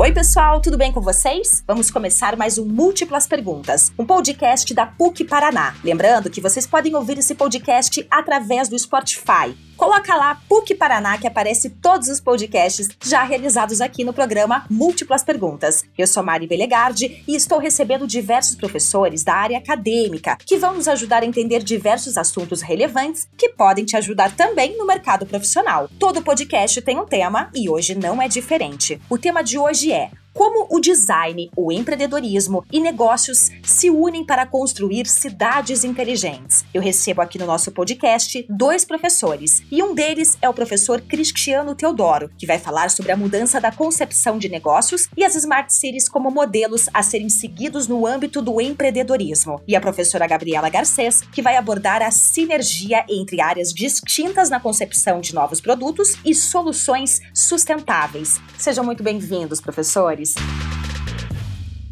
Oi, pessoal, tudo bem com vocês? Vamos começar mais um Múltiplas Perguntas, um podcast da PUC Paraná. Lembrando que vocês podem ouvir esse podcast através do Spotify. Coloca lá PUC Paraná que aparece todos os podcasts já realizados aqui no programa Múltiplas Perguntas. Eu sou Mari Belegardi e estou recebendo diversos professores da área acadêmica que vão nos ajudar a entender diversos assuntos relevantes que podem te ajudar também no mercado profissional. Todo podcast tem um tema e hoje não é diferente. O tema de hoje é como o design, o empreendedorismo e negócios se unem para construir cidades inteligentes. Eu recebo aqui no nosso podcast dois professores e um deles é o professor Cristiano Teodoro, que vai falar sobre a mudança da concepção de negócios e as smart cities como modelos a serem seguidos no âmbito do empreendedorismo. E a professora Gabriela Garcês, que vai abordar a sinergia entre áreas distintas na concepção de novos produtos e soluções sustentáveis. Sejam muito bem-vindos, professores professores.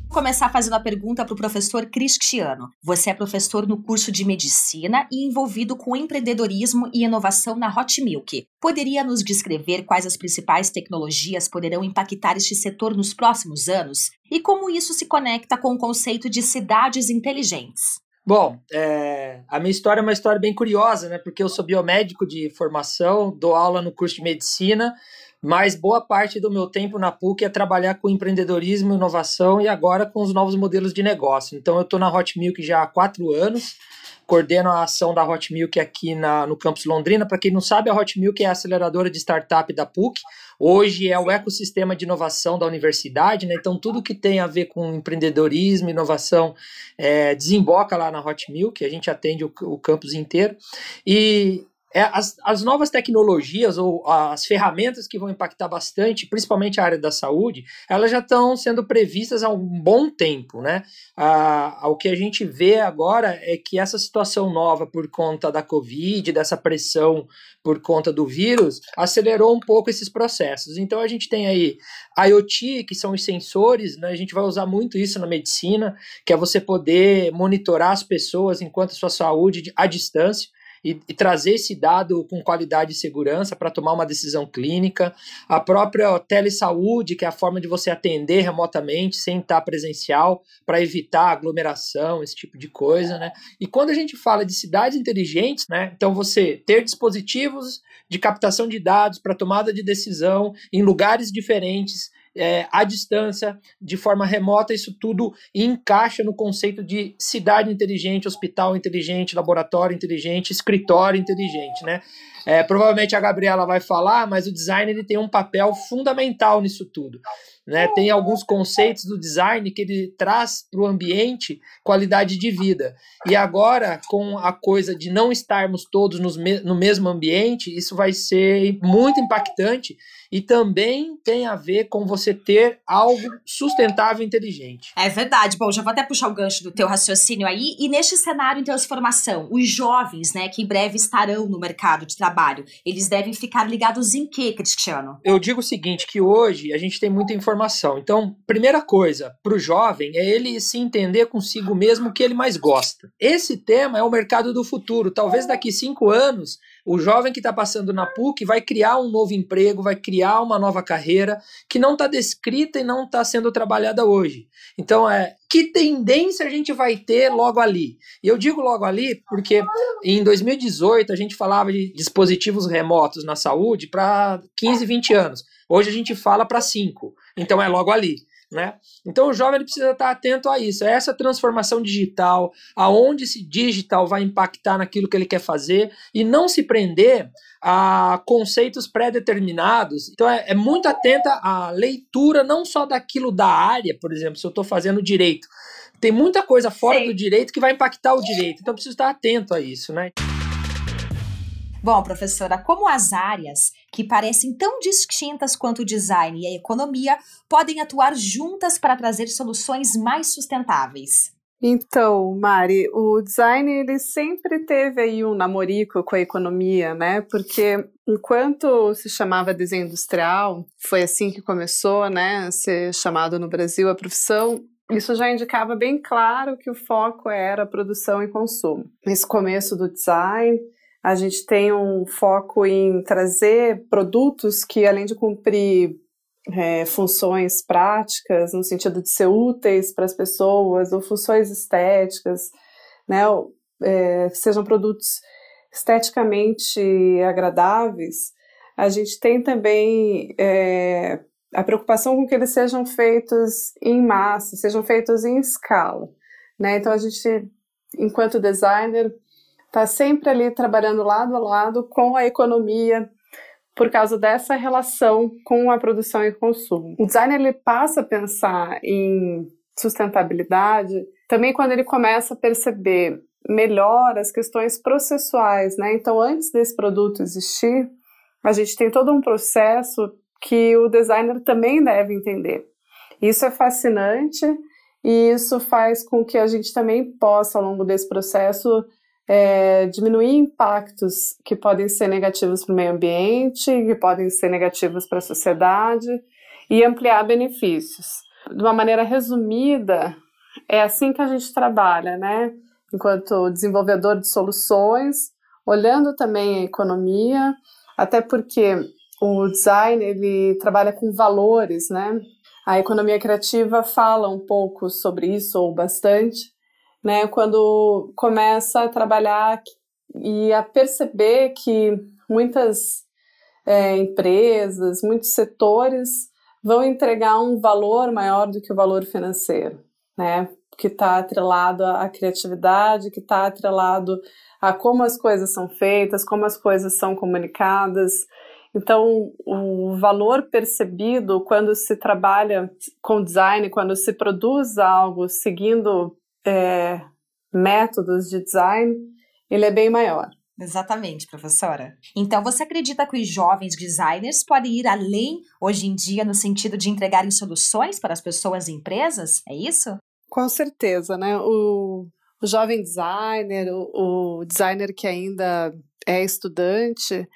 Vou começar fazendo a pergunta para o professor Cristiano. Você é professor no curso de medicina e envolvido com empreendedorismo e inovação na Hot Milk. Poderia nos descrever quais as principais tecnologias poderão impactar este setor nos próximos anos e como isso se conecta com o conceito de cidades inteligentes? Bom, é, a minha história é uma história bem curiosa, né? Porque eu sou biomédico de formação, dou aula no curso de medicina, mas boa parte do meu tempo na PUC é trabalhar com empreendedorismo, inovação e agora com os novos modelos de negócio. Então, eu estou na Hot Milk já há quatro anos, coordeno a ação da Hot Milk aqui na, no campus Londrina. Para quem não sabe, a Hot Milk é a aceleradora de startup da PUC. Hoje é o ecossistema de inovação da universidade, né? Então, tudo que tem a ver com empreendedorismo, inovação, é, desemboca lá na Hot Milk. A gente atende o, o campus inteiro. E é, as, as novas tecnologias ou as ferramentas que vão impactar bastante, principalmente a área da saúde, elas já estão sendo previstas há um bom tempo, né? Ah, o que a gente vê agora é que essa situação nova por conta da Covid, dessa pressão por conta do vírus, acelerou um pouco esses processos. Então a gente tem aí IoT, que são os sensores, né? A gente vai usar muito isso na medicina, que é você poder monitorar as pessoas enquanto sua saúde à distância e, e trazer esse dado com qualidade e segurança para tomar uma decisão clínica. A própria telesaúde, que é a forma de você atender remotamente, sem estar presencial, para evitar aglomeração, esse tipo de coisa, né? E quando a gente fala de cidades inteligentes, né? Então você ter dispositivos de captação de dados para tomada de decisão em lugares diferentes, é, à distância, de forma remota, isso tudo encaixa no conceito de cidade inteligente, hospital inteligente, laboratório inteligente, escritório inteligente, né? É, provavelmente a Gabriela vai falar, mas o design ele tem um papel fundamental nisso tudo. Né? Tem alguns conceitos do design que ele traz para o ambiente qualidade de vida. E agora, com a coisa de não estarmos todos no mesmo ambiente, isso vai ser muito impactante e também tem a ver com você ter algo sustentável e inteligente. É verdade. Bom, já vou até puxar o gancho do teu raciocínio aí. E neste cenário em transformação, os jovens, né, que em breve estarão no mercado de trabalho, eles devem ficar ligados em quê, Cristiano? Eu digo o seguinte, que hoje a gente tem muita informação. Então, primeira coisa, para o jovem é ele se entender consigo mesmo o que ele mais gosta. Esse tema é o mercado do futuro. Talvez daqui cinco anos o jovem que está passando na PUC vai criar um novo emprego, vai criar uma nova carreira que não está descrita e não está sendo trabalhada hoje. Então, é que tendência a gente vai ter logo ali? E eu digo logo ali porque em 2018 a gente falava de dispositivos remotos na saúde para 15, 20 anos. Hoje a gente fala para 5. Então é logo ali. Né? Então o jovem ele precisa estar atento a isso, a essa transformação digital, aonde esse digital vai impactar naquilo que ele quer fazer e não se prender a conceitos pré-determinados. Então é, é, muito atenta à leitura não só daquilo da área, por exemplo, se eu estou fazendo direito. Tem muita coisa fora Sim. do direito que vai impactar o direito, então preciso estar atento a isso, né? Bom, professora, como as áreas que parecem tão distintas quanto o design e a economia podem atuar juntas para trazer soluções mais sustentáveis? Então, Mari, o design ele sempre teve aí um namorico com a economia, né? Porque enquanto se chamava desenho industrial, foi assim que começou, né, a ser chamado no Brasil a profissão, isso já indicava bem claro que o foco era produção e consumo. Esse começo do design a gente tem um foco em trazer produtos que, além de cumprir é, funções práticas, no sentido de ser úteis para as pessoas, ou funções estéticas, né, é, sejam produtos esteticamente agradáveis, a gente tem também é, a preocupação com que eles sejam feitos em massa, sejam feitos em escala. Né? Então, a gente, enquanto designer, está sempre ali trabalhando lado a lado com a economia, por causa dessa relação com a produção e consumo. O designer ele passa a pensar em sustentabilidade também quando ele começa a perceber melhor as questões processuais, né? Então, antes desse produto existir, a gente tem todo um processo que o designer também deve entender. Isso é fascinante e isso faz com que a gente também possa, ao longo desse processo, é, diminuir impactos que podem ser negativos para o meio ambiente, que podem ser negativos para a sociedade e ampliar benefícios. De uma maneira resumida, é assim que a gente trabalha, né? Enquanto desenvolvedor de soluções, olhando também a economia, até porque o design ele trabalha com valores, né? A economia criativa fala um pouco sobre isso ou bastante, né? Quando começa a trabalhar e a perceber que muitas é, empresas, muitos setores vão entregar um valor maior do que o valor financeiro, né? Que está atrelado à criatividade, que está atrelado a como as coisas são feitas, como as coisas são comunicadas. Então, o valor percebido quando se trabalha com design, quando se produz algo seguindo é, métodos de design, ele é bem maior. Exatamente, professora. Então, você acredita que os jovens designers podem ir além hoje em dia no sentido de entregarem soluções para as pessoas e empresas? É isso? Com certeza, né? O, o jovem designer, o, o designer que ainda é estudante,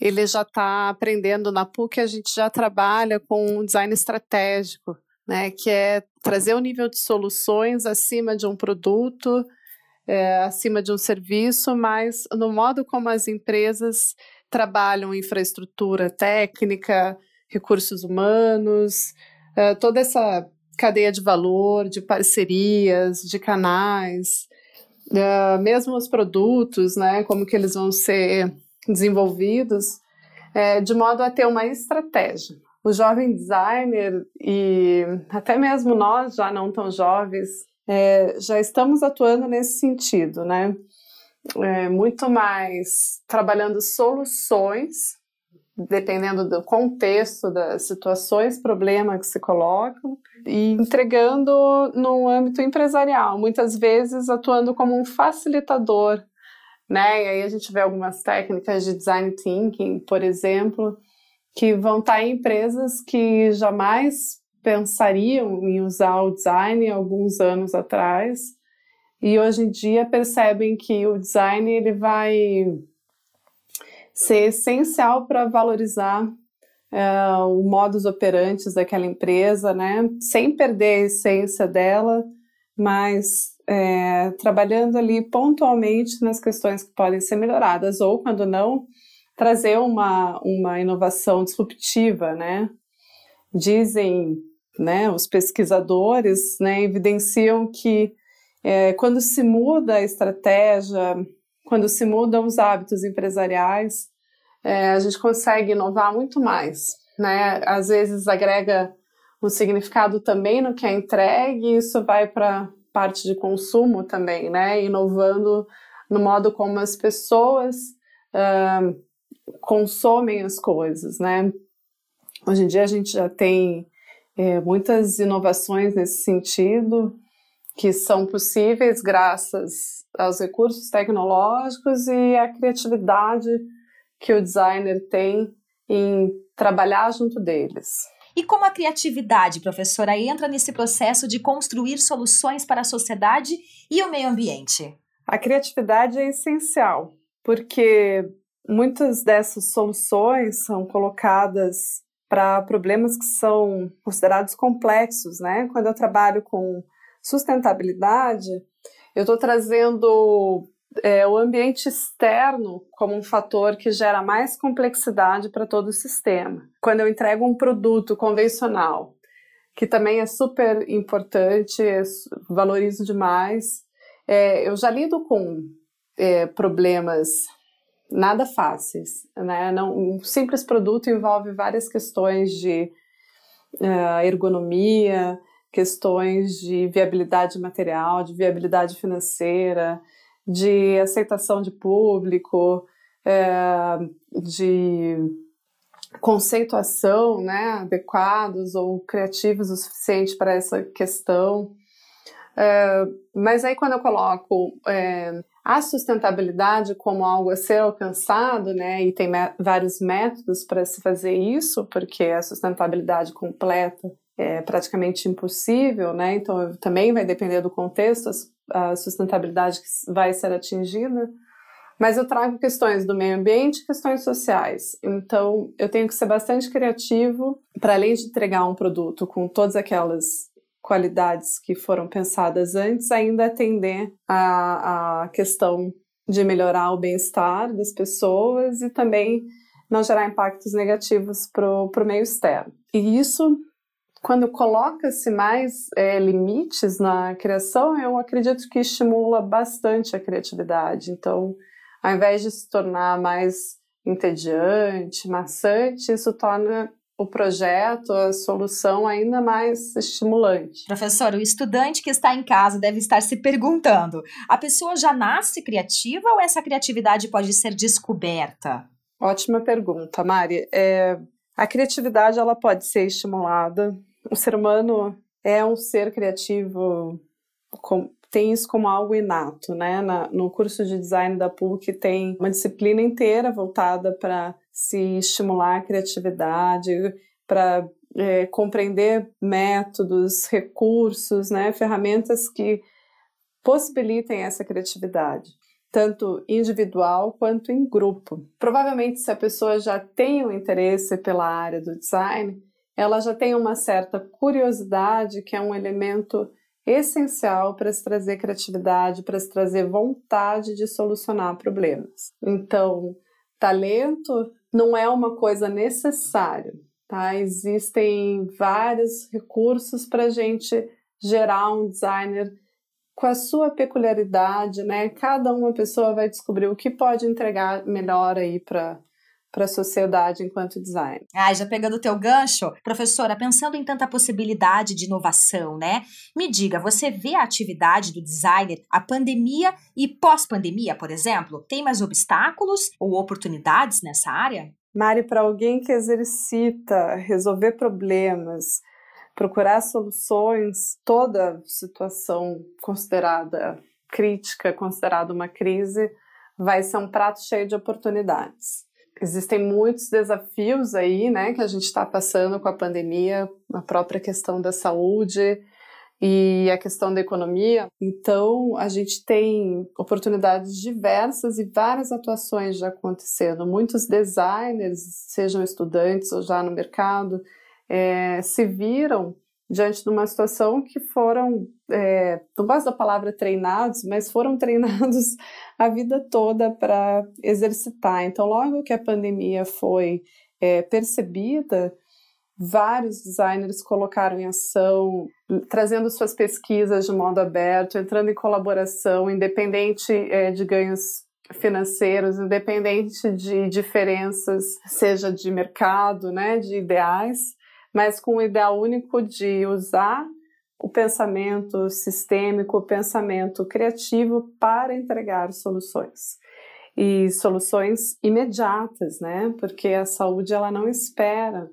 ele já está aprendendo na PUC, a gente já trabalha com design estratégico, né? Que é trazer o um nível de soluções acima de um produto é, acima de um serviço, mas no modo como as empresas trabalham infraestrutura técnica, recursos humanos, é, toda essa cadeia de valor, de parcerias, de canais, é, mesmo os produtos, né, como que eles vão ser desenvolvidos, de modo a ter uma estratégia. O jovem designer e até mesmo nós já não tão jovens é, já estamos atuando nesse sentido, né? É, muito mais trabalhando soluções, dependendo do contexto das situações, problemas que se colocam, e entregando no âmbito empresarial, muitas vezes atuando como um facilitador, né? E aí a gente vê algumas técnicas de design thinking, por exemplo, que vão estar em empresas que jamais pensariam em usar o design alguns anos atrás e hoje em dia percebem que o design ele vai ser essencial para valorizar é, o modus operandi daquela empresa, né? Sem perder a essência dela, mas é, trabalhando ali pontualmente nas questões que podem ser melhoradas ou quando não trazer uma, uma inovação disruptiva, né? Dizem né, os pesquisadores né, evidenciam que é, quando se muda a estratégia, quando se mudam os hábitos empresariais, é, a gente consegue inovar muito mais. Né? Às vezes agrega um significado também no que é entregue, e isso vai para parte de consumo também, né? inovando no modo como as pessoas uh, consomem as coisas. Né? Hoje em dia a gente já tem é, muitas inovações nesse sentido que são possíveis graças aos recursos tecnológicos e à criatividade que o designer tem em trabalhar junto deles. E como a criatividade, professora, entra nesse processo de construir soluções para a sociedade e o meio ambiente? A criatividade é essencial, porque muitas dessas soluções são colocadas para problemas que são considerados complexos, né? Quando eu trabalho com sustentabilidade, eu estou trazendo é, o ambiente externo como um fator que gera mais complexidade para todo o sistema. Quando eu entrego um produto convencional, que também é super importante, valorizo demais, é, eu já lido com é, problemas nada fáceis, né? Não, um simples produto envolve várias questões de uh, ergonomia, questões de viabilidade material, de viabilidade financeira, de aceitação de público, é, de conceituação né, adequados ou criativos o suficiente para essa questão. É, mas aí quando eu coloco a sustentabilidade como algo a ser alcançado, né, e tem vários métodos para se fazer isso, porque a sustentabilidade completa é praticamente impossível, né, então também vai depender do contexto a sustentabilidade que vai ser atingida, mas eu trago questões do meio ambiente questões sociais. Então, eu tenho que ser bastante criativo para além de entregar um produto com todas aquelas qualidades que foram pensadas antes, ainda atender a, a questão de melhorar o bem-estar das pessoas e também não gerar impactos negativos para o meio externo. E isso quando coloca-se mais é, limites na criação, eu acredito que estimula bastante a criatividade. Então, ao invés de se tornar mais entediante, maçante, isso torna o projeto, a solução ainda mais estimulante. Professor, o estudante que está em casa deve estar se perguntando: a pessoa já nasce criativa ou essa criatividade pode ser descoberta? Ótima pergunta, Mari. É, a criatividade ela pode ser estimulada o ser humano é um ser criativo, com, tem isso como algo inato, né? Na, no curso de design da PUC tem uma disciplina inteira voltada para se estimular a criatividade, para é, compreender métodos, recursos, né? Ferramentas que possibilitem essa criatividade tanto individual quanto em grupo. Provavelmente, se a pessoa já tem um interesse pela área do design, ela já tem uma certa curiosidade, que é um elemento essencial para se trazer criatividade, para se trazer vontade de solucionar problemas. Então, talento não é uma coisa necessária, tá? Existem vários recursos para a gente gerar um designer com a sua peculiaridade, né? Cada uma pessoa vai descobrir o que pode entregar melhor aí para para a sociedade enquanto design. Ah, já pegando o teu gancho, professora, pensando em tanta possibilidade de inovação, né? Me diga, você vê a atividade do designer, a pandemia e pós-pandemia, por exemplo? Tem mais obstáculos ou oportunidades nessa área? Mari, para alguém que exercita resolver problemas, procurar soluções, toda situação considerada crítica, considerada uma crise, vai ser um prato cheio de oportunidades existem muitos desafios aí, né, que a gente está passando com a pandemia, a própria questão da saúde e a questão da economia. Então, a gente tem oportunidades diversas e várias atuações já acontecendo. Muitos designers, sejam estudantes ou já no mercado, é, se viram diante de uma situação que foram, é, não gosto da palavra treinados, mas foram treinados a vida toda para exercitar. Então, logo que a pandemia foi é, percebida, vários designers colocaram em ação, trazendo suas pesquisas de modo aberto, entrando em colaboração, independente é, de ganhos financeiros, independente de diferenças, seja de mercado, né, de ideais mas com o ideal único de usar o pensamento sistêmico, o pensamento criativo para entregar soluções. E soluções imediatas, né? Porque a saúde ela não espera.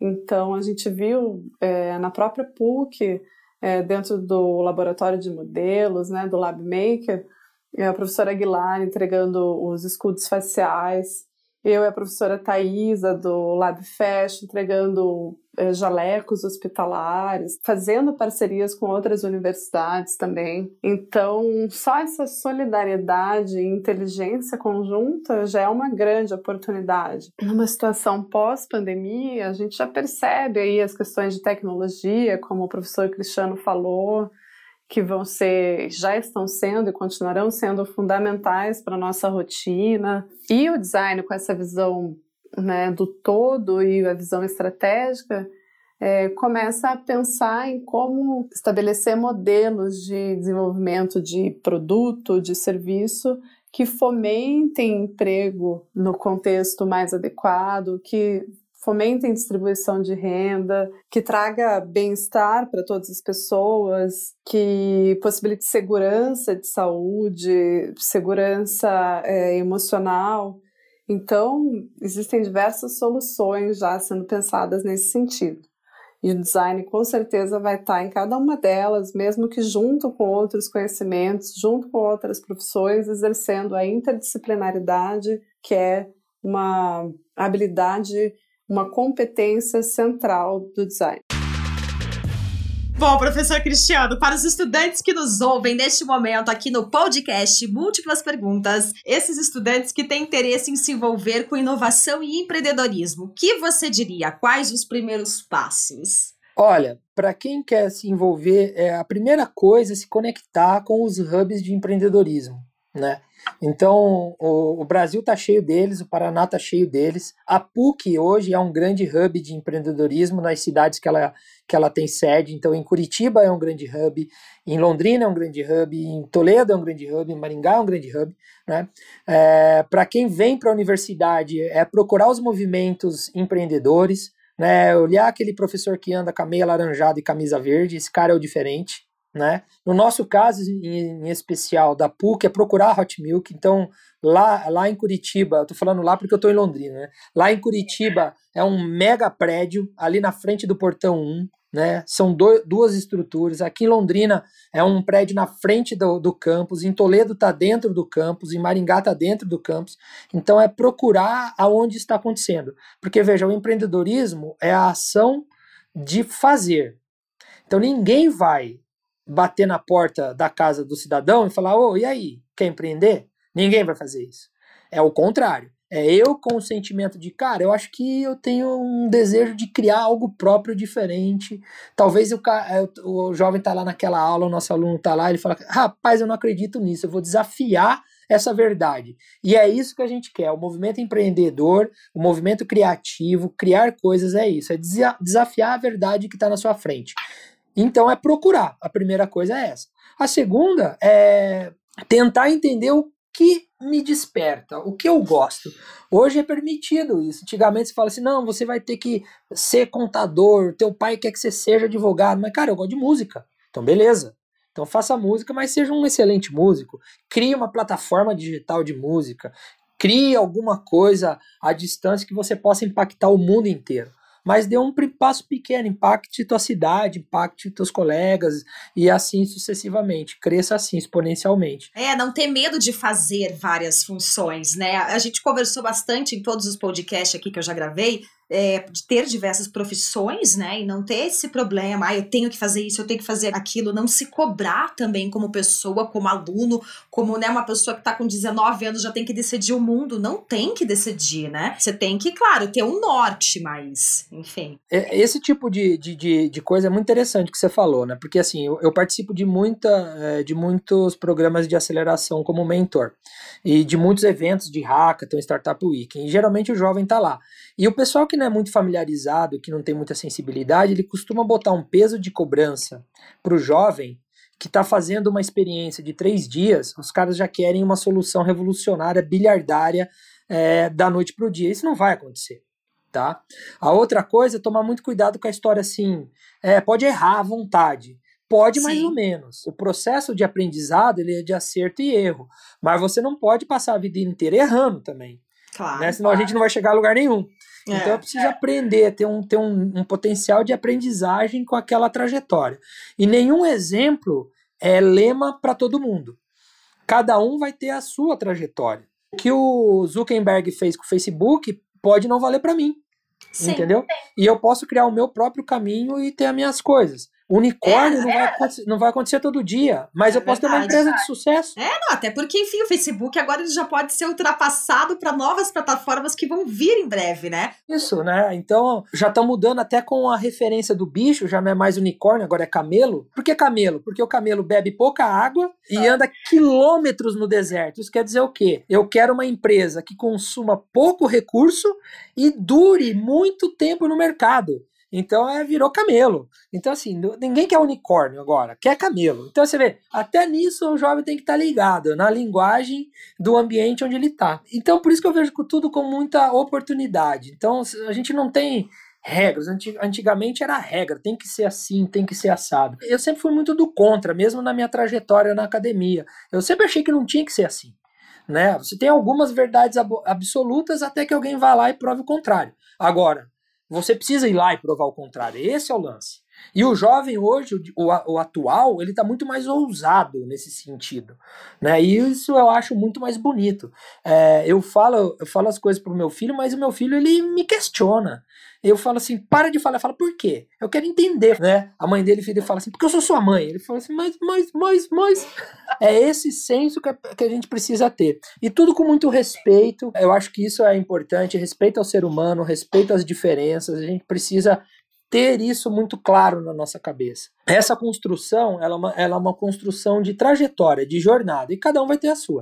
Então a gente viu é, na própria PUC, é, dentro do laboratório de modelos, né, do LabMaker, a professora Aguilar entregando os escudos faciais, eu e a professora Thaisa do LabFest entregando eh, jalecos hospitalares, fazendo parcerias com outras universidades também. Então, só essa solidariedade e inteligência conjunta já é uma grande oportunidade. Numa situação pós-pandemia, a gente já percebe aí as questões de tecnologia, como o professor Cristiano falou, que vão ser, já estão sendo e continuarão sendo fundamentais para a nossa rotina. E o design com essa visão né, do todo e a visão estratégica é, começa a pensar em como estabelecer modelos de desenvolvimento de produto, de serviço que fomentem emprego no contexto mais adequado, que fomentem distribuição de renda, que traga bem-estar para todas as pessoas, que possibilite segurança de saúde, segurança é, emocional. Então, existem diversas soluções já sendo pensadas nesse sentido. E o design com certeza vai estar em cada uma delas, mesmo que junto com outros conhecimentos, junto com outras profissões, exercendo a interdisciplinaridade, que é uma habilidade, uma competência central do design. Bom, professor Cristiano, para os estudantes que nos ouvem neste momento aqui no podcast Múltiplas Perguntas, esses estudantes que têm interesse em se envolver com inovação e empreendedorismo, o que você diria? Quais os primeiros passos? Olha, para quem quer se envolver, é, a primeira coisa é se conectar com os hubs de empreendedorismo, né? Então, o, o Brasil está cheio deles, o Paraná está cheio deles. A PUC hoje é um grande hub de empreendedorismo nas cidades que ela, que ela tem sede. Então, em Curitiba é um grande hub, em Londrina é um grande hub, em Toledo é um grande hub, em Maringá é um grande hub. Né? É, para quem vem para a universidade, é procurar os movimentos empreendedores, né? olhar aquele professor que anda com a meia laranjada e camisa verde, esse cara é o diferente. Né? No nosso caso, em, em, especial, da PUC, é procurar Hot Milk. Então, lá, lá em Curitiba, eu tô falando lá porque eu tô em Londrina, né? Lá em Curitiba é um mega prédio, ali na frente do portão 1, né? São do, duas estruturas. Aqui em Londrina é um prédio na frente do, do campus, em Toledo tá dentro do campus, em Maringá tá dentro do campus. Então, é procurar aonde está acontecendo. Porque, veja, o empreendedorismo é a ação de fazer. Então, ninguém vai bater na porta da casa do cidadão e falar: Ô, e aí, quer empreender? Ninguém vai fazer isso. É o contrário. É eu com o sentimento de, cara, eu acho que eu tenho um desejo de criar algo próprio diferente. Talvez o, o jovem tá lá naquela aula, o nosso aluno tá lá, ele fala: rapaz, eu não acredito nisso, eu vou desafiar essa verdade. E é isso que a gente quer. O movimento empreendedor, o movimento criativo, criar coisas é isso, é desafiar a verdade que está na sua frente. Então é procurar. A primeira coisa é essa. A segunda é tentar entender o que me desperta, o que eu gosto. Hoje é permitido isso. Antigamente você fala assim: não, você vai ter que ser contador, teu pai quer que você seja advogado. Mas, cara, eu gosto de música. Então, beleza. Então faça música, mas seja um excelente músico. Crie uma plataforma digital de música. Crie alguma coisa à distância que você possa impactar o mundo inteiro mas dê um passo pequeno, impacte tua cidade, impacte teus colegas e assim sucessivamente, cresça assim exponencialmente. É, não ter medo de fazer várias funções, né? A gente conversou bastante em todos os podcasts aqui que eu já gravei é, de ter diversas profissões, né? E não ter esse problema, ah, eu tenho que fazer isso, eu tenho que fazer aquilo, não se cobrar também como pessoa, como aluno, como né, uma pessoa que está com 19 anos já tem que decidir o mundo. Não tem que decidir, né? Você tem que, claro, ter um norte, mas, enfim. É, esse tipo de, de, de, de, coisa é muito interessante que você falou, né? Porque assim, eu, eu participo de, muita, é, de muitos programas de aceleração como mentor e de muitos eventos de hackathon, Startup Week. E geralmente o jovem está lá. E o pessoal que não é muito familiarizado, que não tem muita sensibilidade, ele costuma botar um peso de cobrança para o jovem que está fazendo uma experiência de três dias, os caras já querem uma solução revolucionária, bilhardária, é, da noite para o dia. Isso não vai acontecer. Tá? A outra coisa é tomar muito cuidado com a história assim. É, pode errar à vontade. Pode Sim. mais ou menos. O processo de aprendizado ele é de acerto e erro. Mas você não pode passar a vida inteira errando também. Claro. Né? Senão claro. a gente não vai chegar a lugar nenhum. É. Então eu preciso aprender, ter, um, ter um, um potencial de aprendizagem com aquela trajetória. E nenhum exemplo é lema para todo mundo. Cada um vai ter a sua trajetória. O que o Zuckerberg fez com o Facebook pode não valer para mim. Sim, entendeu? Sim. E eu posso criar o meu próprio caminho e ter as minhas coisas. Unicórnio é, não, é. Vai acontecer, não vai acontecer todo dia, mas é eu posso verdade. ter uma empresa de sucesso. É, não, até porque, enfim, o Facebook agora ele já pode ser ultrapassado para novas plataformas que vão vir em breve, né? Isso, né? Então, já estão mudando até com a referência do bicho, já não é mais unicórnio, agora é camelo. Por que camelo? Porque o camelo bebe pouca água e ah. anda quilômetros no deserto. Isso quer dizer o quê? Eu quero uma empresa que consuma pouco recurso e dure muito tempo no mercado. Então é, virou camelo. Então, assim, ninguém quer unicórnio agora, quer camelo. Então você vê, até nisso o jovem tem que estar tá ligado na linguagem do ambiente onde ele está. Então, por isso que eu vejo tudo com muita oportunidade. Então, a gente não tem regras. Antigamente era regra, tem que ser assim, tem que ser assado. Eu sempre fui muito do contra, mesmo na minha trajetória na academia. Eu sempre achei que não tinha que ser assim. Né? Você tem algumas verdades absolutas até que alguém vá lá e prove o contrário. Agora, você precisa ir lá e provar o contrário. Esse é o lance. E o jovem hoje, o, o atual, ele está muito mais ousado nesse sentido. Né? E isso eu acho muito mais bonito. É, eu, falo, eu falo as coisas para o meu filho, mas o meu filho ele me questiona. Eu falo assim, para de falar. Fala, por quê? Eu quero entender, né? A mãe dele filho, fala assim, porque eu sou sua mãe. Ele fala assim, mas, mas, mas, mas. É esse senso que a, que a gente precisa ter. E tudo com muito respeito. Eu acho que isso é importante. Respeito ao ser humano, respeito às diferenças. A gente precisa ter isso muito claro na nossa cabeça. Essa construção, ela é uma, ela é uma construção de trajetória, de jornada, e cada um vai ter a sua.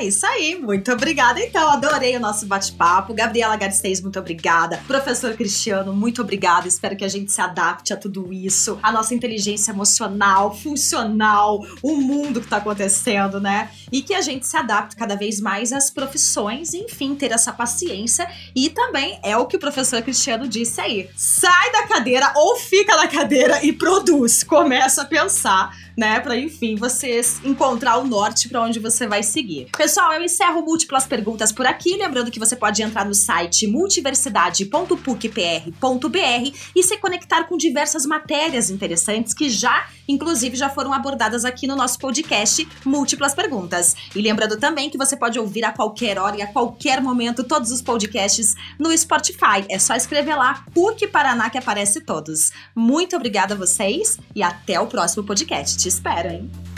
É isso aí, muito obrigada então, adorei o nosso bate-papo. Gabriela Garcês, muito obrigada. Professor Cristiano, muito obrigada. Espero que a gente se adapte a tudo isso, a nossa inteligência emocional, funcional, o mundo que tá acontecendo, né? E que a gente se adapte cada vez mais às profissões, enfim, ter essa paciência. E também é o que o professor Cristiano disse aí: sai da cadeira ou fica na cadeira e produz. Começa a pensar né? Para enfim você encontrar o norte para onde você vai seguir. Eu encerro múltiplas perguntas por aqui, lembrando que você pode entrar no site multiversidade.pucpr.br e se conectar com diversas matérias interessantes que já, inclusive, já foram abordadas aqui no nosso podcast Múltiplas Perguntas. E lembrando também que você pode ouvir a qualquer hora e a qualquer momento todos os podcasts no Spotify. É só escrever lá PUC Paraná que aparece todos. Muito obrigada a vocês e até o próximo podcast espera, hein?